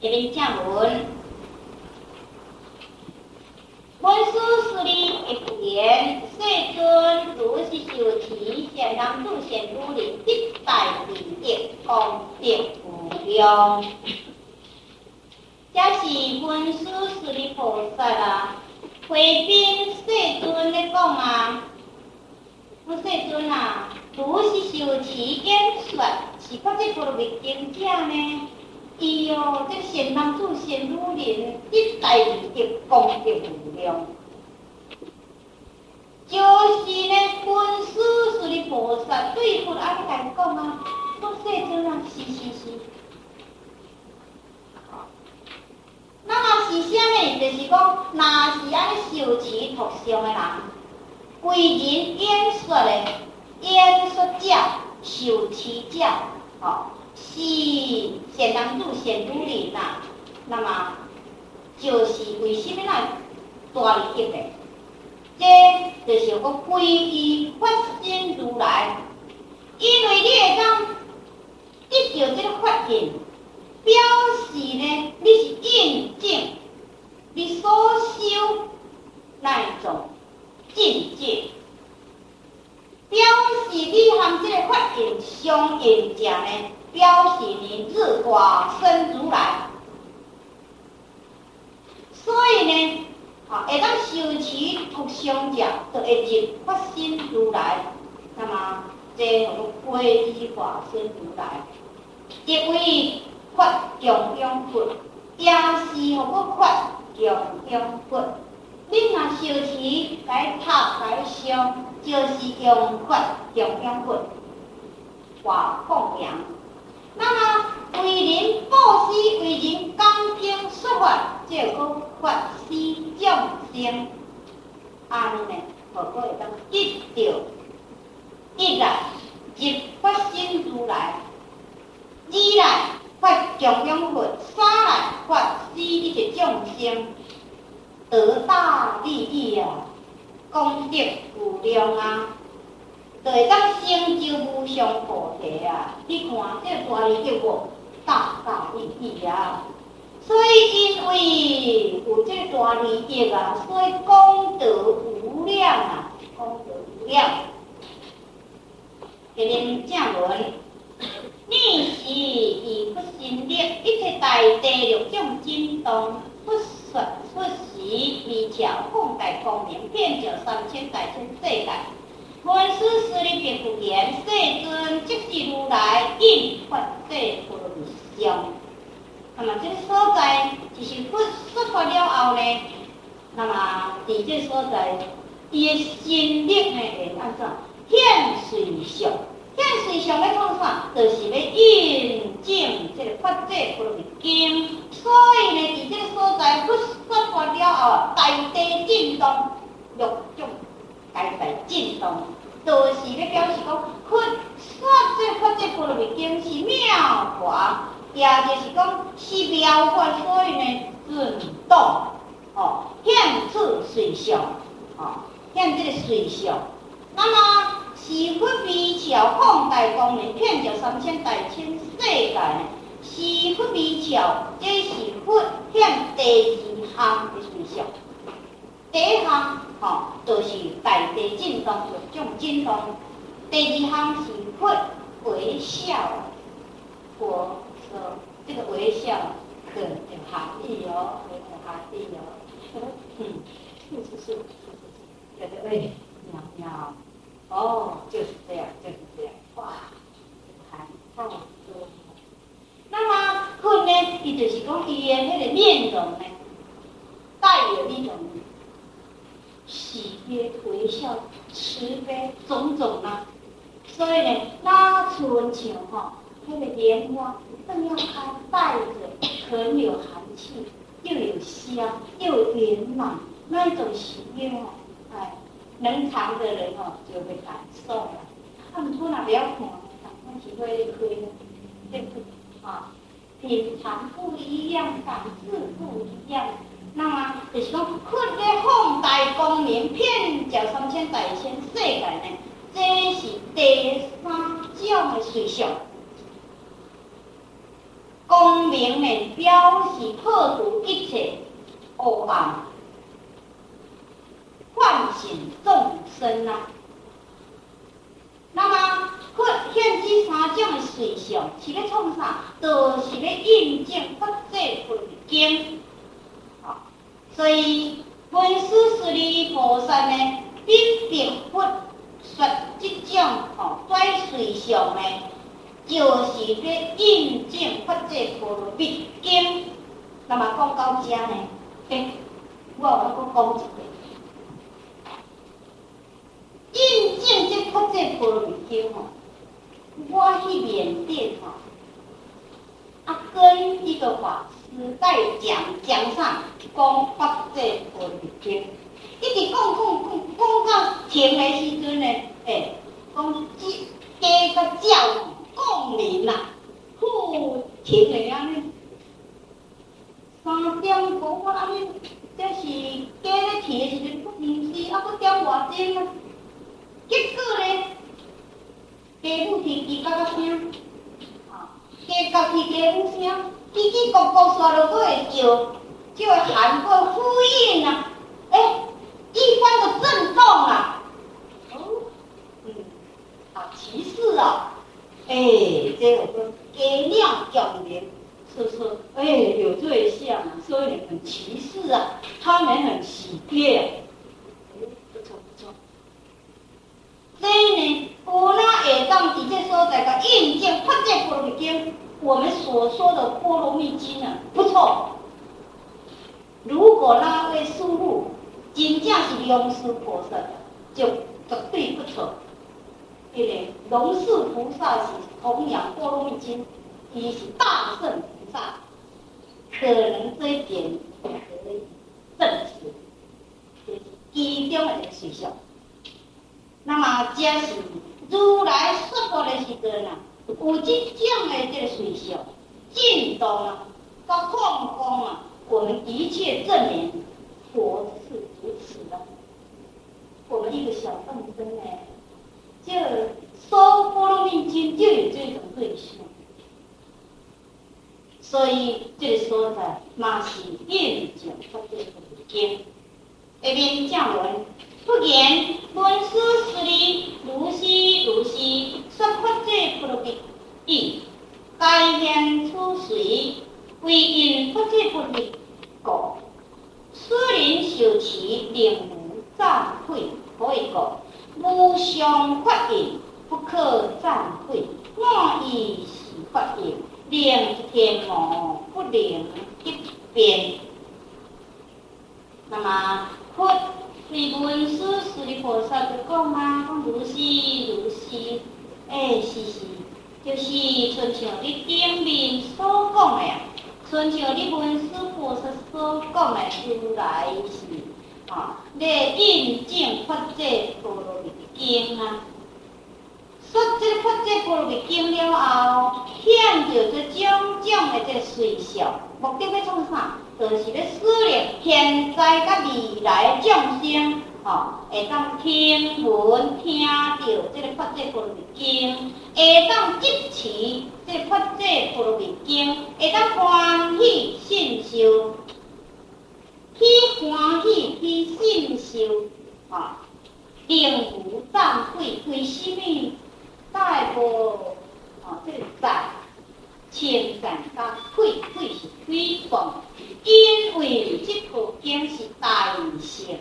这边正文，文殊师利一复言：世尊如是受持，显当住显如林，一代利益，功德无量。这是文殊师利菩萨啊，回禀世尊的讲啊，我世尊啊，如是受持演说，是发这部密经者呢？伊哟，这显当住显如林，一代利益，功德无量。就是呢，文殊师利菩萨对佛阿弥陀讲啊，我世尊啊，是是是。那么是啥呢？就是讲，那是安尼受持托上的人，为人演说的演说者、受持者，哦，是显当住显如林呐。那么就是为什么那大利益的？这就是个皈依发心如来，因为你会当得到这个发现。表示呢，你是印证你所修那一种境界，表示你和这个法印相应者呢，表示你自化身如来。所以呢，啊，会当修持托上者，就会入发心如来。那么，这个皈依化身如来，因为。发供养佛，也是何个发供养佛？你若修持来读来上，就是用发供养佛，化供养。那么为人布施，为人讲经说法，就个发施众生。安尼呢，何个会当得着一来入发心如来，二来。发供养佛，三来发施一切众生，得大利益啊，功德无量啊，就会当成就无上菩提啊！你看这大利益无？大大利益啊！所以因为有这大利益啊，所以功德无量啊，功德无量。给您正文。你是以不心力，一切大地六种震动，不说不时微巧，广大光明，遍照三千大千世界。文殊师利便复言：世尊即是如来应发这般若相。那么这个所在就是佛说法了后呢，那么在这所在，伊的心力呢会安怎显随相？现实上要创啥？就是要印证这个发这般若经，所以呢，在这个所在不说法了后，大地震动，六种大地震动，就是要表示讲，发说这发这般若经是妙法，也就是讲是妙法，所以呢，震动，哦，现此随相，哦，现这个随相，那么。是佛微巧，广大光明，遍照三千大千世界。是佛微巧，这是佛显第二项的随相。第一项，吼、哦，就是大地震动，这种震动。第二项是佛微笑，佛说这个微笑很有含义哦，很有含义哦。嗯，是是是是是，对对对，妙妙。哦，就是这样，就是这样，哇，还太多。那么，佛呢，伊就是讲伊的那个面容呢，带有一种喜悦、微笑、慈悲种种啊。所以呢，那春秋哈，那个莲花正要开，带着很有寒气，又有香，又有圆满那一种喜悦哦，能尝的人哦，就会感受了。他们出来不要看，感官体会的亏，对不对？啊，品尝不一样，感受不一样。那么就是说，佛的宏大光明，遍照三千大千世界呢，这是第三种的随相。光明呢，表示破除一切黑暗，唤醒众生啊。那么，显这三种的随相是要创啥？就是要印证佛这本经。好，所以文殊师利菩萨呢，并并不说这种哦，拽随想呢，就是要印证佛这般密经。那么讲到这呢，哎，我有要讲一个。印证这佛这般密经吼，我去缅甸吼，啊跟一个法师在讲讲上讲佛这般密经，一直讲讲讲讲到停的时阵呢，哎，讲这加个教讲明啦，呼停的安尼，三点多啊安尼，这是加咧停的时阵，不平时啊，搁点外钟啊。结果呢，家母提叽嘎嘎声，啊，家家提家母声，叽叽咕咕刷落去会叫，就会喊过呼应啊，哎，一番的震动啊，哦，嗯，啊，奇事啊，哎，这个说给亮讲明，是说，哎，有对象，所以很歧视啊，他们很喜悦。所以呢，我那下当直接说这个印证佛这般若经，我们所说的波罗蜜经呢，不错。如果那位师父真正是龙树菩萨，就绝对不错。因为龙树菩萨是弘扬波罗蜜经，他是大圣菩萨，可能这一点可以证实，就是其中的随想。那么，这是如来说法的时阵啊，有这种的这个随想进动啊，到矿工啊，我们的确证明佛是如此的。我们一个小众生呢，就说波罗蜜经就有这种对象，所以这里说的嘛是印证佛这部经，这边讲文。不言文殊师利，如是如是，说佛这般若义，该现出随，为因佛这般若故，斯人受持，令无惭愧。可以故，无上法印，不可惭愧。我以是法印，令天魔不能一变。那么佛。为文殊师利菩萨就讲嘛，讲如是如是，哎，是是，就是亲像你顶面所讲的呀，亲像你文殊菩萨所讲的如来是，啊，来印证佛这般若蜜经啊，说这佛这般若蜜经了后，显著这种种的这随想，目的要创啥？就是咧，思念现在甲未来众生，吼，会当听闻听到这个法这般若蜜经，会当支持这法这般若蜜经，会当欢喜信受，去欢喜去信受，吼，定无惭愧，为什么？大波，吼，这个赞，称赞甲愧愧是推广。因为这部经是大乘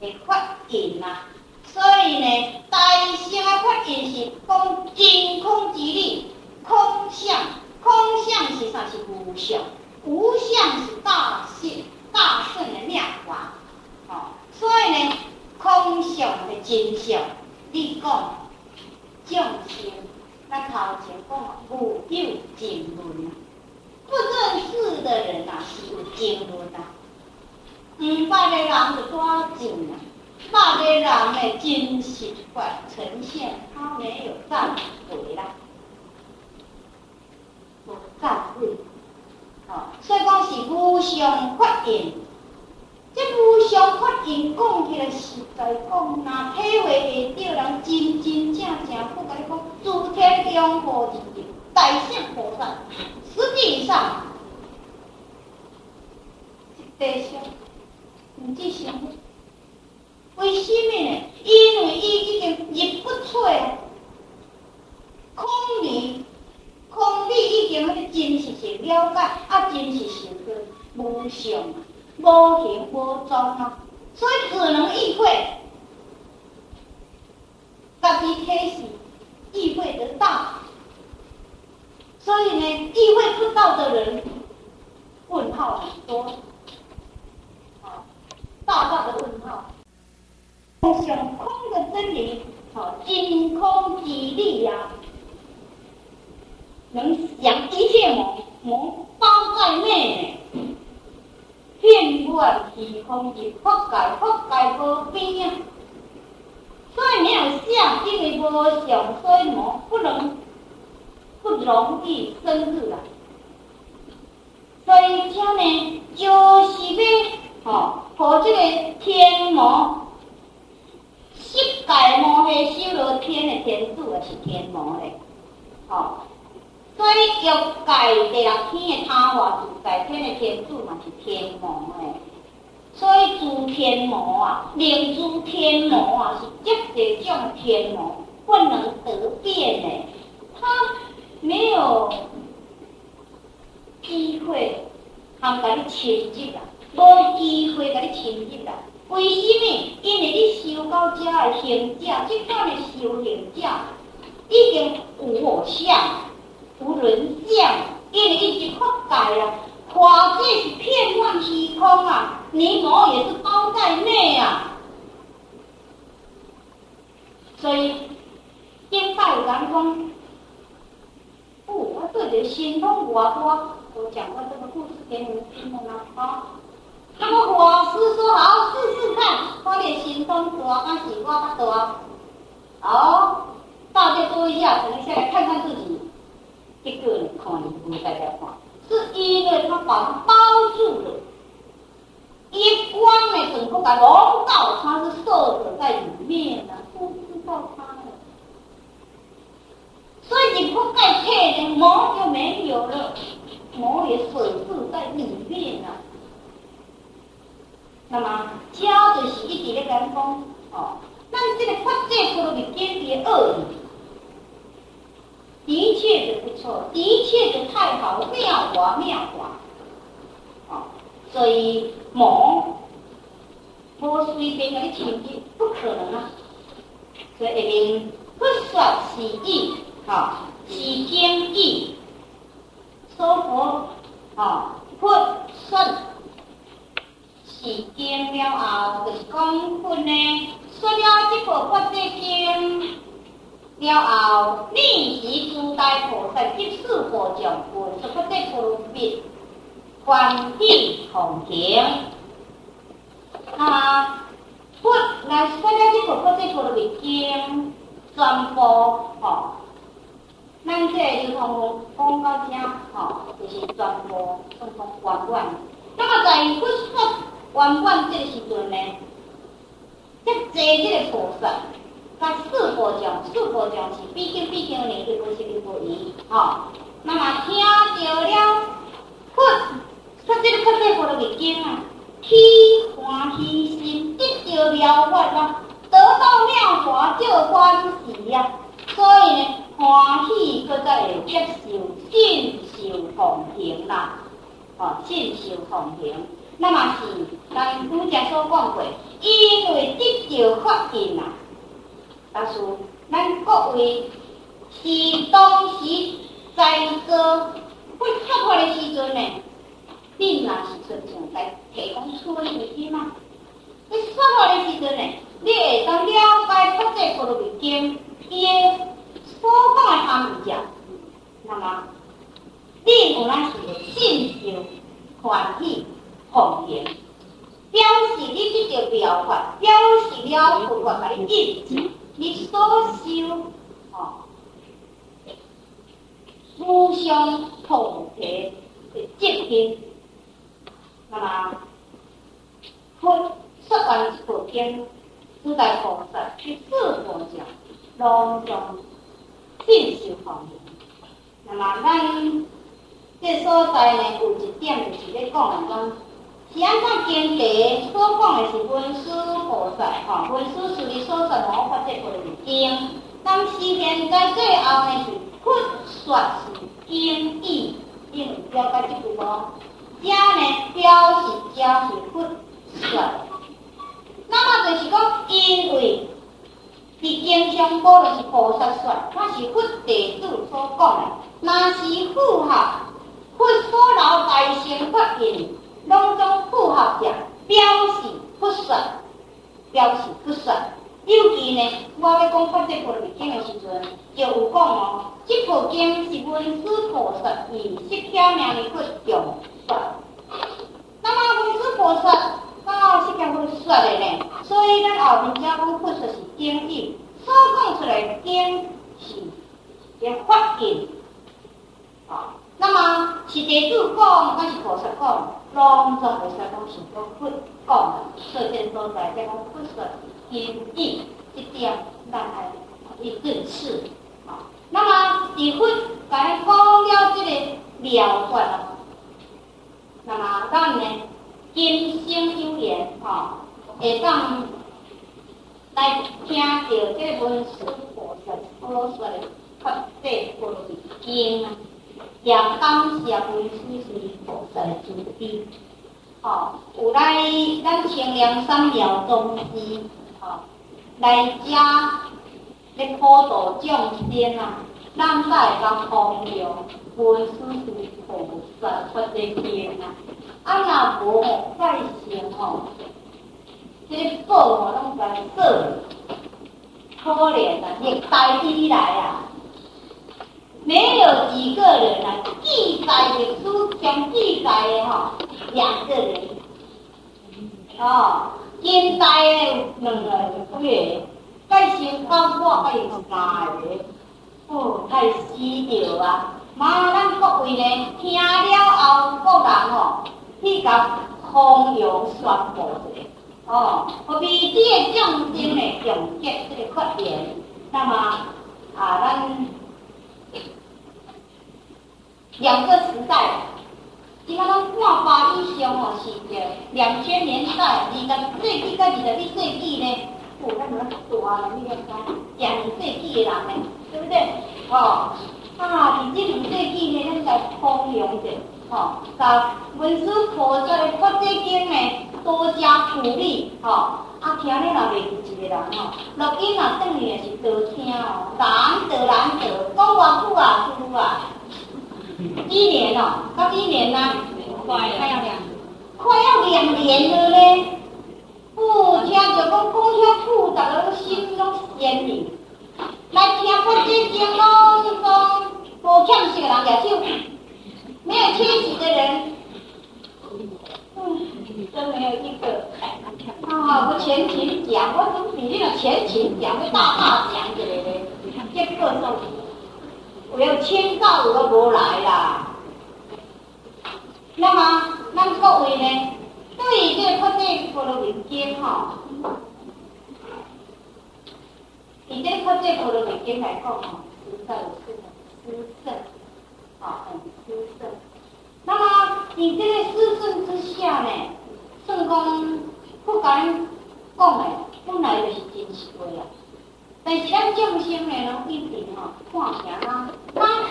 的法印啊，所以呢，大乘的法印是讲真空之理，空相，空相是啥？是无相，无相是大圣，大圣的妙法。哦，所以呢，空相的真相，你讲，那头前讲无有经论。不认识的人呐、是有经论呐。嗯，八个人就抓紧了，八个人的真实法呈现，他没有忏悔啦，无忏悔。哦，所以讲是无上法印。这无上法印讲起来实在讲，若体会会到人真真正正，不该讲诸天龙佛之大圣菩萨。实际上，地上，毋只想，为什么呢？因为伊已经入不出啊，空理，空理已经迄个真实性了解，啊，真实性个无相，无形无状啊，所以只能意会，家己体是意会得到，所以呢，意会不到的人，问号很多。大大的问号，想空的真理，好，真空即理呀，能将一切魔魔包在内，遍满虚空的法界，法界无边啊，所以没有相，因为无相，所以魔不能不容易深入了，所以这呢就是要。哦，和这个天魔，世界魔系修罗天的天主，也是天魔嘞。哦，所以欲界第六天的他化自在天的天主嘛是天魔嘞。所以诸天魔啊，灵诸天魔啊是这这种天魔不能得变的，他没有机会，他跟你亲近啊。无机会甲你亲近啦，为什么？因为你修到这的行者，即款的修行者已经有我相、无人相，因为已经覆盖了，法界是遍满虚空啊，你我也是包在内啊。所以，经上有人讲，哦，我对着心通我多，我讲过这个故事给你们听了吗？啊。那么我师说好，试试看，我的心中大还是我较大？好，大家注意一下，可能下来看看自己。一个人看你不大家看，是因为他把它包住了，一光呢，整个把笼罩，他是受者在里面的，不知道他的。所以你不盖配的膜就没有了，毛也锁住在里面了。那么，教就是一直咧讲，哦，咱这个法界除了是简别恶语，的确是不错，的确是太好，妙法妙法，哦，所以魔，魔随便给你亲近，不可能啊，所以下面不说是义，哈，是经义，说佛，啊，不说。是经了后，就是讲分呢。说了这部法界经了后，立即诸大菩萨即四佛将分，说法界菩萨欢喜同行。啊，佛来说了这部法界菩萨经，全部吼，咱这就通讲到这，吼，就是全部通通完完。那么在佛说。圆满这个时阵呢，即坐这个菩萨，甲四佛将，四佛将是毕竟毕竟年纪不是一不一，哈。那么听到了佛说这个佛在佛的语经啊，起欢喜心，得到了法啊，得到妙法就欢喜呀。所以呢，欢喜搁再会接受信受奉行啦，哦，信受奉行。那么是咱拄则所讲过，因为得到法印啊，但是咱各位是当时在做不出法的时阵呢，你若是真正在提供出的物件嘛？你出法的时阵呢，你会当了解法界菩萨的经，伊的所讲的含义，那么你有那是信受欢喜。奉行，表示你这条妙法，表示了佛法给你印证，你所修，哦，思想同体的结晶。那么，佛说完一部经，诸大菩萨去四佛讲，隆重信受奉行。那么咱这所在呢，有一点就是咧讲讲。是安怎经题所讲的是文殊菩萨，吼，文殊师利所说无法这部经，但是现在最后呢是佛说是经义，因为了解这句无？遮呢表示遮是佛说，那么就是讲因为是经上无论是菩萨说，那是佛弟子所讲的，若是符合佛所留大乘法印。拢总符合着，表示佛说，表示佛说。尤其呢，我要讲发这部经的时阵，就有讲哦，这部经是文殊菩萨以释迦牟尼佛重说。那么文殊菩萨到释迦佛说的呢，所以咱后面才讲佛说是经义，所讲出来的经是个法经。啊，那么是弟子讲还是菩萨讲？拢总会使讲是讲佛讲的，所见所在，讲佛说经义，这点咱爱一认识。啊，那么是佛甲讲了这个了断了，那么咱呢今生有缘，哈，会当来听到这个文殊菩萨所说的法界菩萨经。也感谢文殊师菩萨的慈悲，吼，有来咱清凉三藐宗寺，吼，来遮咧普度众生啊，咱才会当弘扬文殊师利菩萨法界经啊，啊若无吼，再成吼，这个宝吼拢在说，可怜啊，历代以来啊。没有几个人啊，记载的书全记载的哈，两个人，哦，现在的两个月，再先讲我还有三个，哦，太稀了啊！嘛，咱各位呢，听了后，各人吼，去甲弘扬宣布一下，哦，何必这个众生呢，总结这个发言，那么啊，咱。两个时代，即个拢看法以上哦，是个两千年代，二十世纪甲二十一世纪呢，哦，咱们大了，你个讲廿二世纪的人呢，对不对？哦，啊，二十一世纪呢，咱在弘扬者，哦，甲文殊菩萨的法界经呢，多加鼓励，哦，啊，听你若袂记一个人哦，录音啊，等于也是多听哦，难得难得，讲偌久啊，师父啊。一年哦，到一年呢，快要两，快要两年了呢。哦，听着讲讲遐复杂的心中鲜明，来听佛经经咯，就说无欠息的人举手，没有缺席的人，嗯，都没有一个。啊，我前情讲，我总比那个前情讲的大大讲起来嘞，结果说。我要签到我都无来啦。那么，咱各位呢？对这个佛界婆罗蜜经哈，以这个佛界婆罗蜜经来讲哈，实在是很殊胜，啊，很殊胜。那么，以这个殊胜之下呢，圣公不敢讲的，本来就是真实话啊。但是咱众生呢，拢一定吼看行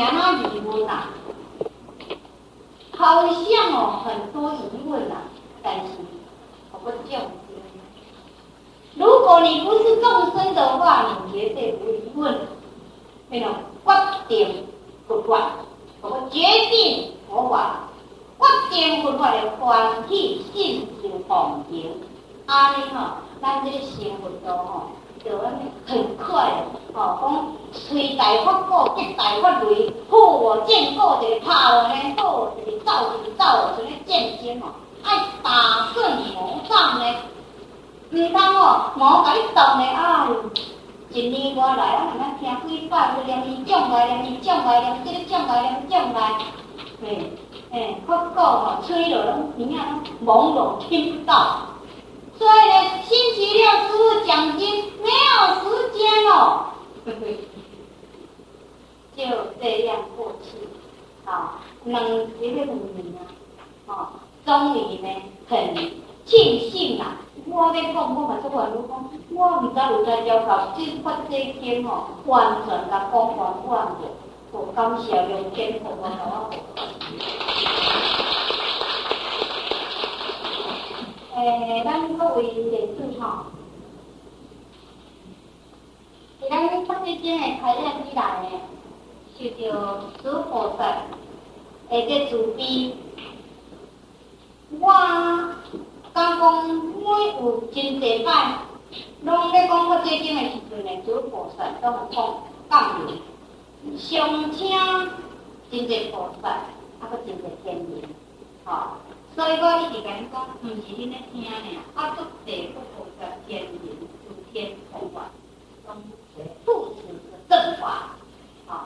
啊，哪疑问啊，好像哦很多疑问啦，但是我不众生。如果你不是众生的话，你绝对无疑问。那种决定佛法，我决定。佛法，决定。佛法的欢喜信心恭敬，安尼吼，咱这个生活中吼。就安尼很快哦，讲随大发果，结大发雷，好哦，见过就怕哦呢，好就是走就是走，就咧战争哦，爱打胜魔仗呢，唔通哦，魔甲你斗呢，啊，一年过来，我慢慢听几摆，就连伊将来，连伊将来，连这个将来，连将来，嘿，嘿，发果吼，吹落拢耳仔拢朦胧听不到。所以呢，星期六师父讲经没有时间哦，就这样过去，啊，两几个五年啊，啊，终于呢，很庆幸啦。我咧讲，我嘛做完你讲，我毋知有在教授，即发这经吼，完全甲讲完完了，我感谢用天父我甲我诶、咱各位弟子吼，伫咱发这经诶开展以来呢，受到诸菩萨诶这慈悲，我。刚讲每有真侪摆，拢咧讲发这经诶时阵呢，诸菩萨都有讲感恩，上请真侪菩萨，啊，搁真侪天人，吼、哦。所以我一直甲恁讲，毋是恁咧听尔，啊，足侪菩萨天人诸天同法，拢是不死的正法，吼、哦。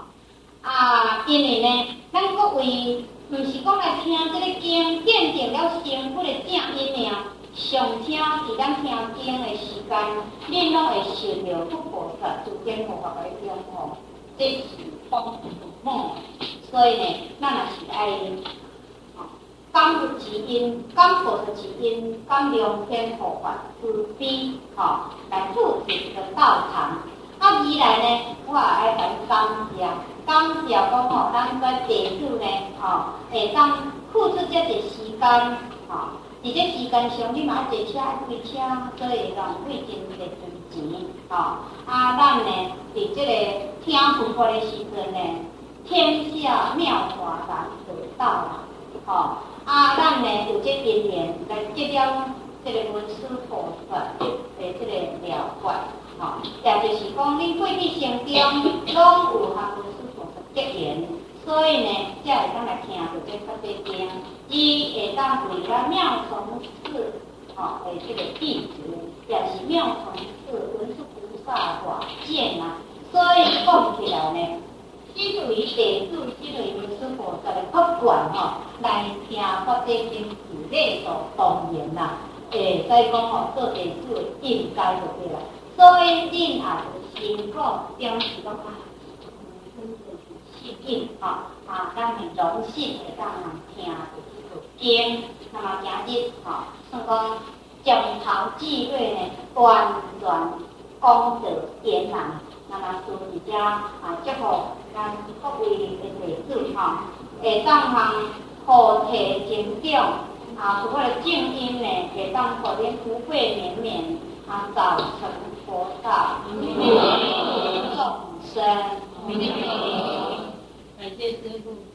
啊，因为呢，咱各位。毋是讲来听这个经，见证了成佛的正因命。上听是咱听经的时间，恁拢会受到诸菩萨诸天护法的拥护，这是帮助某。所以呢，咱也是爱，感佛之因，感菩萨之因，感龙天护法慈悲，吼，来布置这个道场。啊，二来呢，我也爱甲你感谢。感谢讲吼，咱个弟子呢，吼，会当付出这个时间，吼，伫这时间上，你嘛坐车开车，所以浪费真侪钱，吼。啊，咱呢，伫这个听佛法的时阵呢，天下妙法难得到啦，吼。啊，咱呢有这因缘来结了这个文殊菩萨的这个了解，吼。也就是讲，你过去生中拢有学文殊菩萨。结缘，所以呢，才会当来听到这发这经，伊会当为咱妙从寺，吼，诶，这个弟子，也是妙从寺文殊菩萨外见啊。所以讲起来呢，即位弟子，即位文殊菩萨的法愿吼，来听发这经是理所当然啦。诶，再讲吼，做弟子应该就对啦。所以恁也是辛苦，表示讲啊。应吼啊，咱很荣幸会当人听的这部经，那么今日吼，算讲从头至尾呢，完全功德圆满。那么做一家啊，祝福咱各位的弟子吼，会当通福提增长啊，所谓的静音呢，会当可怜福慧绵绵啊，早成佛道，众生。感谢师父。